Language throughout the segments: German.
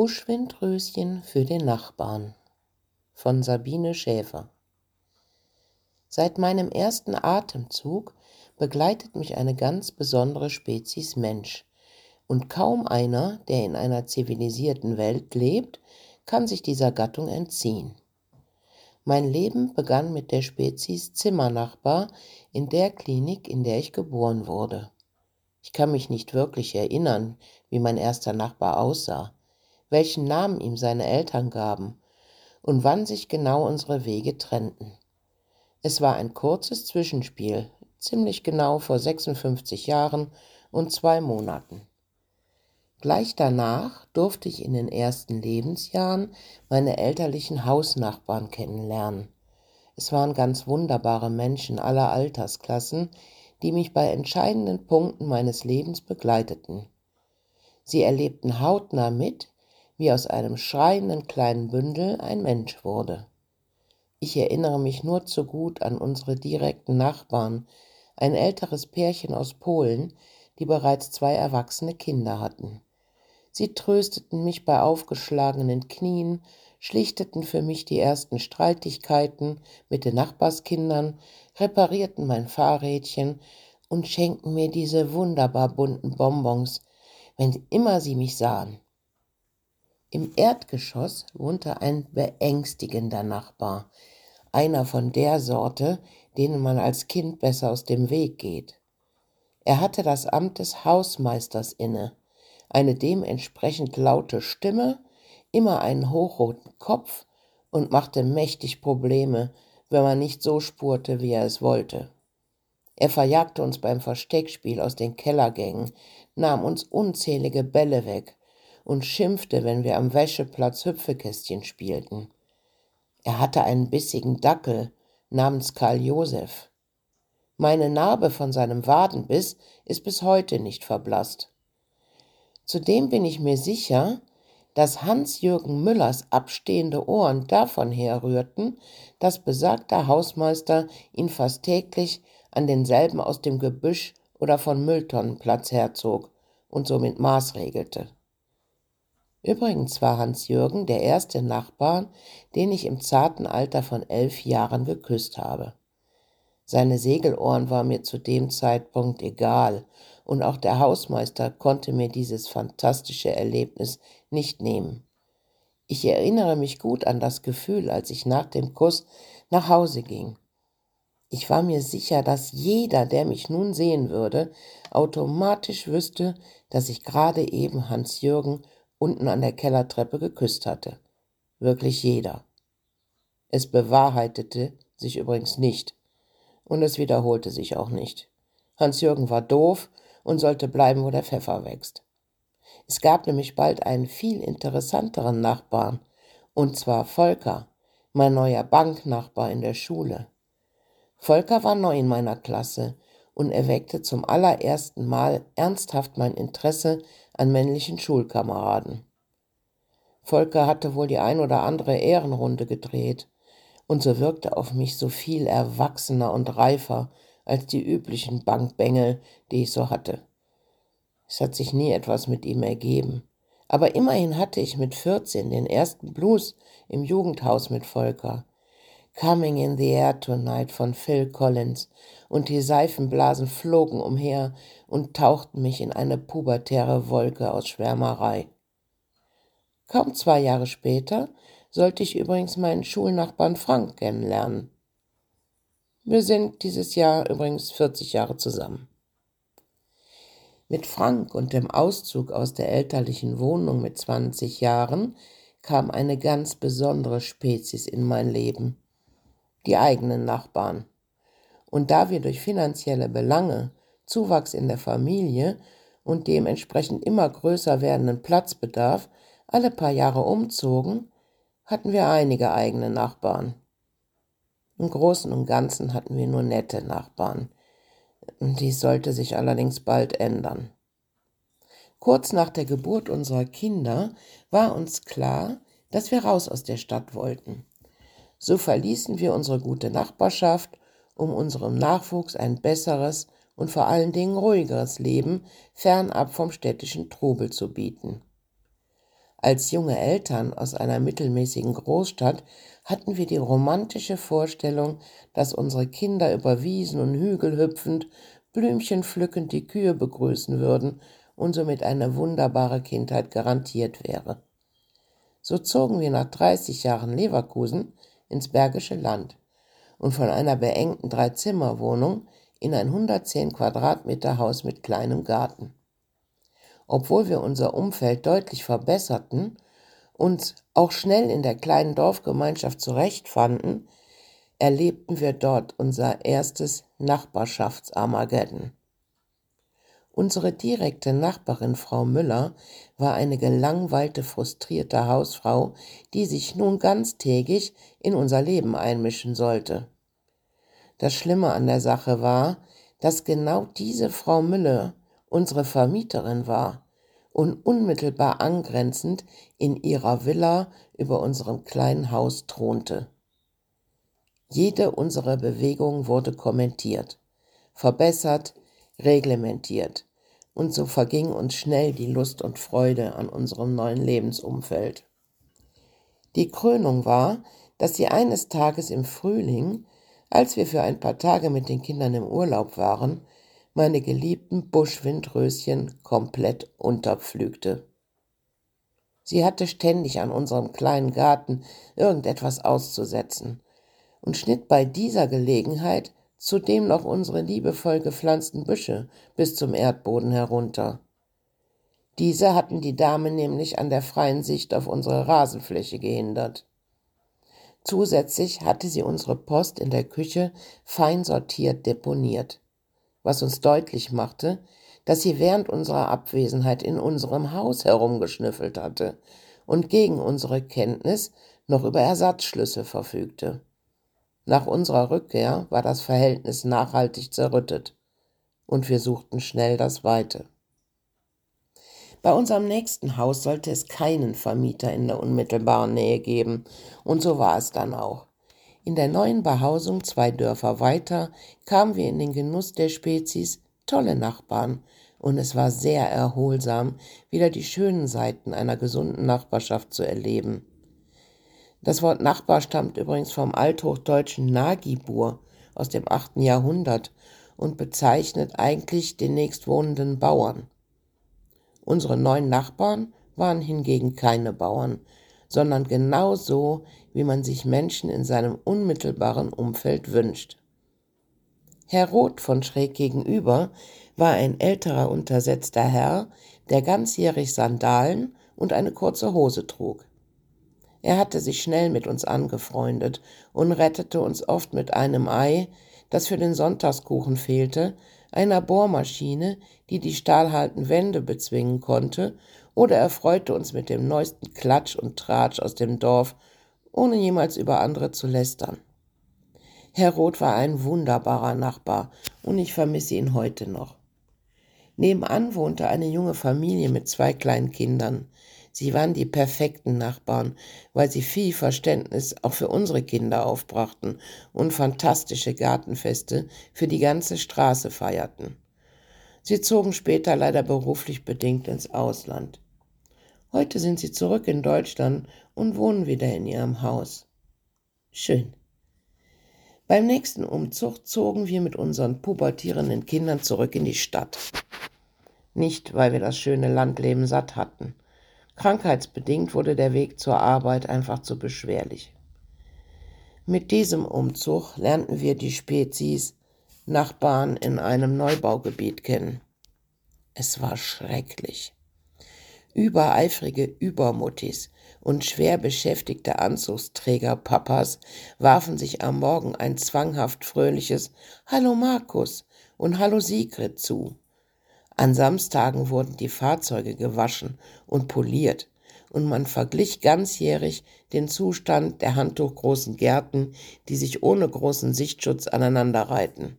Buschwindröschen für den Nachbarn von Sabine Schäfer Seit meinem ersten Atemzug begleitet mich eine ganz besondere Spezies Mensch, und kaum einer, der in einer zivilisierten Welt lebt, kann sich dieser Gattung entziehen. Mein Leben begann mit der Spezies Zimmernachbar in der Klinik, in der ich geboren wurde. Ich kann mich nicht wirklich erinnern, wie mein erster Nachbar aussah welchen Namen ihm seine Eltern gaben und wann sich genau unsere Wege trennten. Es war ein kurzes Zwischenspiel, ziemlich genau vor 56 Jahren und zwei Monaten. Gleich danach durfte ich in den ersten Lebensjahren meine elterlichen Hausnachbarn kennenlernen. Es waren ganz wunderbare Menschen aller Altersklassen, die mich bei entscheidenden Punkten meines Lebens begleiteten. Sie erlebten hautnah mit, wie aus einem schreienden kleinen Bündel ein Mensch wurde. Ich erinnere mich nur zu gut an unsere direkten Nachbarn, ein älteres Pärchen aus Polen, die bereits zwei erwachsene Kinder hatten. Sie trösteten mich bei aufgeschlagenen Knien, schlichteten für mich die ersten Streitigkeiten mit den Nachbarskindern, reparierten mein Fahrrädchen und schenkten mir diese wunderbar bunten Bonbons, wenn immer sie mich sahen. Im Erdgeschoss wohnte ein beängstigender Nachbar, einer von der Sorte, denen man als Kind besser aus dem Weg geht. Er hatte das Amt des Hausmeisters inne, eine dementsprechend laute Stimme, immer einen hochroten Kopf und machte mächtig Probleme, wenn man nicht so spurte, wie er es wollte. Er verjagte uns beim Versteckspiel aus den Kellergängen, nahm uns unzählige Bälle weg und schimpfte, wenn wir am Wäscheplatz Hüpfekästchen spielten. Er hatte einen bissigen Dackel namens Karl Josef. Meine Narbe von seinem Wadenbiss ist bis heute nicht verblasst. Zudem bin ich mir sicher, dass Hans-Jürgen Müllers abstehende Ohren davon herrührten, dass besagter Hausmeister ihn fast täglich an denselben aus dem Gebüsch oder von Mülltonnenplatz herzog und somit maßregelte. Übrigens war Hans-Jürgen der erste Nachbar, den ich im zarten Alter von elf Jahren geküsst habe. Seine Segelohren war mir zu dem Zeitpunkt egal, und auch der Hausmeister konnte mir dieses fantastische Erlebnis nicht nehmen. Ich erinnere mich gut an das Gefühl, als ich nach dem Kuss nach Hause ging. Ich war mir sicher, dass jeder, der mich nun sehen würde, automatisch wüsste, dass ich gerade eben Hans Jürgen unten an der Kellertreppe geküsst hatte. Wirklich jeder. Es bewahrheitete sich übrigens nicht. Und es wiederholte sich auch nicht. Hans-Jürgen war doof und sollte bleiben, wo der Pfeffer wächst. Es gab nämlich bald einen viel interessanteren Nachbarn, und zwar Volker, mein neuer Banknachbar in der Schule. Volker war neu in meiner Klasse und erweckte zum allerersten Mal ernsthaft mein Interesse an männlichen Schulkameraden. Volker hatte wohl die ein oder andere Ehrenrunde gedreht, und so wirkte auf mich so viel erwachsener und reifer als die üblichen Bankbengel, die ich so hatte. Es hat sich nie etwas mit ihm ergeben. Aber immerhin hatte ich mit 14 den ersten Blues im Jugendhaus mit Volker. Coming in the Air Tonight von Phil Collins, und die Seifenblasen flogen umher und tauchten mich in eine pubertäre Wolke aus Schwärmerei. Kaum zwei Jahre später sollte ich übrigens meinen Schulnachbarn Frank kennenlernen. Wir sind dieses Jahr übrigens 40 Jahre zusammen. Mit Frank und dem Auszug aus der elterlichen Wohnung mit 20 Jahren kam eine ganz besondere Spezies in mein Leben die eigenen Nachbarn. Und da wir durch finanzielle Belange, Zuwachs in der Familie und dementsprechend immer größer werdenden Platzbedarf alle paar Jahre umzogen, hatten wir einige eigene Nachbarn. Im Großen und Ganzen hatten wir nur nette Nachbarn. Dies sollte sich allerdings bald ändern. Kurz nach der Geburt unserer Kinder war uns klar, dass wir raus aus der Stadt wollten. So verließen wir unsere gute Nachbarschaft, um unserem Nachwuchs ein besseres und vor allen Dingen ruhigeres Leben fernab vom städtischen Trubel zu bieten. Als junge Eltern aus einer mittelmäßigen Großstadt hatten wir die romantische Vorstellung, dass unsere Kinder über Wiesen und Hügel hüpfend, Blümchen pflückend die Kühe begrüßen würden und somit eine wunderbare Kindheit garantiert wäre. So zogen wir nach 30 Jahren Leverkusen ins Bergische Land und von einer beengten Dreizimmerwohnung in ein 110 Quadratmeter Haus mit kleinem Garten. Obwohl wir unser Umfeld deutlich verbesserten, uns auch schnell in der kleinen Dorfgemeinschaft zurechtfanden, erlebten wir dort unser erstes Nachbarschaftsarmageddon. Unsere direkte Nachbarin Frau Müller war eine gelangweilte, frustrierte Hausfrau, die sich nun ganztägig in unser Leben einmischen sollte. Das Schlimme an der Sache war, dass genau diese Frau Müller unsere Vermieterin war und unmittelbar angrenzend in ihrer Villa über unserem kleinen Haus thronte. Jede unserer Bewegungen wurde kommentiert, verbessert, reglementiert, und so verging uns schnell die Lust und Freude an unserem neuen Lebensumfeld. Die Krönung war, dass sie eines Tages im Frühling, als wir für ein paar Tage mit den Kindern im Urlaub waren, meine geliebten Buschwindröschen komplett unterpflügte. Sie hatte ständig an unserem kleinen Garten irgendetwas auszusetzen und schnitt bei dieser Gelegenheit zudem noch unsere liebevoll gepflanzten Büsche bis zum Erdboden herunter. Diese hatten die Dame nämlich an der freien Sicht auf unsere Rasenfläche gehindert. Zusätzlich hatte sie unsere Post in der Küche fein sortiert deponiert was uns deutlich machte, dass sie während unserer Abwesenheit in unserem Haus herumgeschnüffelt hatte und gegen unsere Kenntnis noch über Ersatzschlüsse verfügte. Nach unserer Rückkehr war das Verhältnis nachhaltig zerrüttet und wir suchten schnell das Weite. Bei unserem nächsten Haus sollte es keinen Vermieter in der unmittelbaren Nähe geben, und so war es dann auch. In der neuen Behausung zwei Dörfer weiter kamen wir in den Genuss der Spezies tolle Nachbarn, und es war sehr erholsam, wieder die schönen Seiten einer gesunden Nachbarschaft zu erleben. Das Wort Nachbar stammt übrigens vom althochdeutschen Nagibur aus dem 8. Jahrhundert und bezeichnet eigentlich den nächstwohnenden Bauern. Unsere neuen Nachbarn waren hingegen keine Bauern, sondern genau so, wie man sich Menschen in seinem unmittelbaren Umfeld wünscht. Herr Roth von schräg gegenüber war ein älterer untersetzter Herr, der ganzjährig Sandalen und eine kurze Hose trug. Er hatte sich schnell mit uns angefreundet und rettete uns oft mit einem Ei, das für den Sonntagskuchen fehlte, einer Bohrmaschine, die die stahlhalten Wände bezwingen konnte, oder erfreute uns mit dem neuesten Klatsch und Tratsch aus dem Dorf ohne jemals über andere zu lästern. Herr Roth war ein wunderbarer Nachbar und ich vermisse ihn heute noch. Nebenan wohnte eine junge Familie mit zwei kleinen Kindern. Sie waren die perfekten Nachbarn, weil sie viel Verständnis auch für unsere Kinder aufbrachten und fantastische Gartenfeste für die ganze Straße feierten. Sie zogen später leider beruflich bedingt ins Ausland. Heute sind sie zurück in Deutschland und wohnen wieder in ihrem Haus. Schön. Beim nächsten Umzug zogen wir mit unseren pubertierenden Kindern zurück in die Stadt. Nicht, weil wir das schöne Landleben satt hatten. Krankheitsbedingt wurde der Weg zur Arbeit einfach zu beschwerlich. Mit diesem Umzug lernten wir die Spezies Nachbarn in einem Neubaugebiet kennen. Es war schrecklich. Übereifrige Übermuttis und schwer beschäftigte Anzugsträger-Papas warfen sich am Morgen ein zwanghaft fröhliches Hallo Markus und Hallo Sigrid zu. An Samstagen wurden die Fahrzeuge gewaschen und poliert, und man verglich ganzjährig den Zustand der handtuchgroßen Gärten, die sich ohne großen Sichtschutz aneinanderreihten.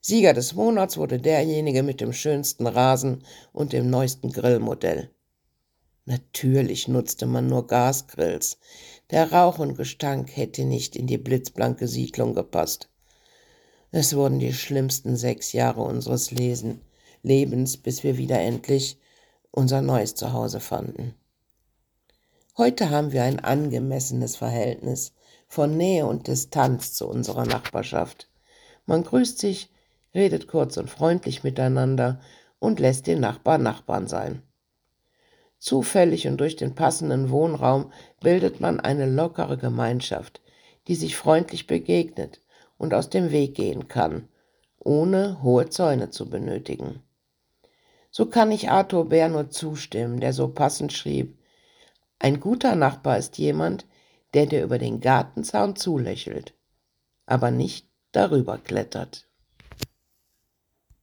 Sieger des Monats wurde derjenige mit dem schönsten Rasen und dem neuesten Grillmodell. Natürlich nutzte man nur Gasgrills. Der Rauch und Gestank hätte nicht in die blitzblanke Siedlung gepasst. Es wurden die schlimmsten sechs Jahre unseres Lesen, Lebens, bis wir wieder endlich unser neues Zuhause fanden. Heute haben wir ein angemessenes Verhältnis von Nähe und Distanz zu unserer Nachbarschaft. Man grüßt sich, redet kurz und freundlich miteinander und lässt den Nachbar Nachbarn sein. Zufällig und durch den passenden Wohnraum bildet man eine lockere Gemeinschaft, die sich freundlich begegnet und aus dem Weg gehen kann, ohne hohe Zäune zu benötigen. So kann ich Arthur Bär nur zustimmen, der so passend schrieb, ein guter Nachbar ist jemand, der dir über den Gartenzaun zulächelt, aber nicht darüber klettert.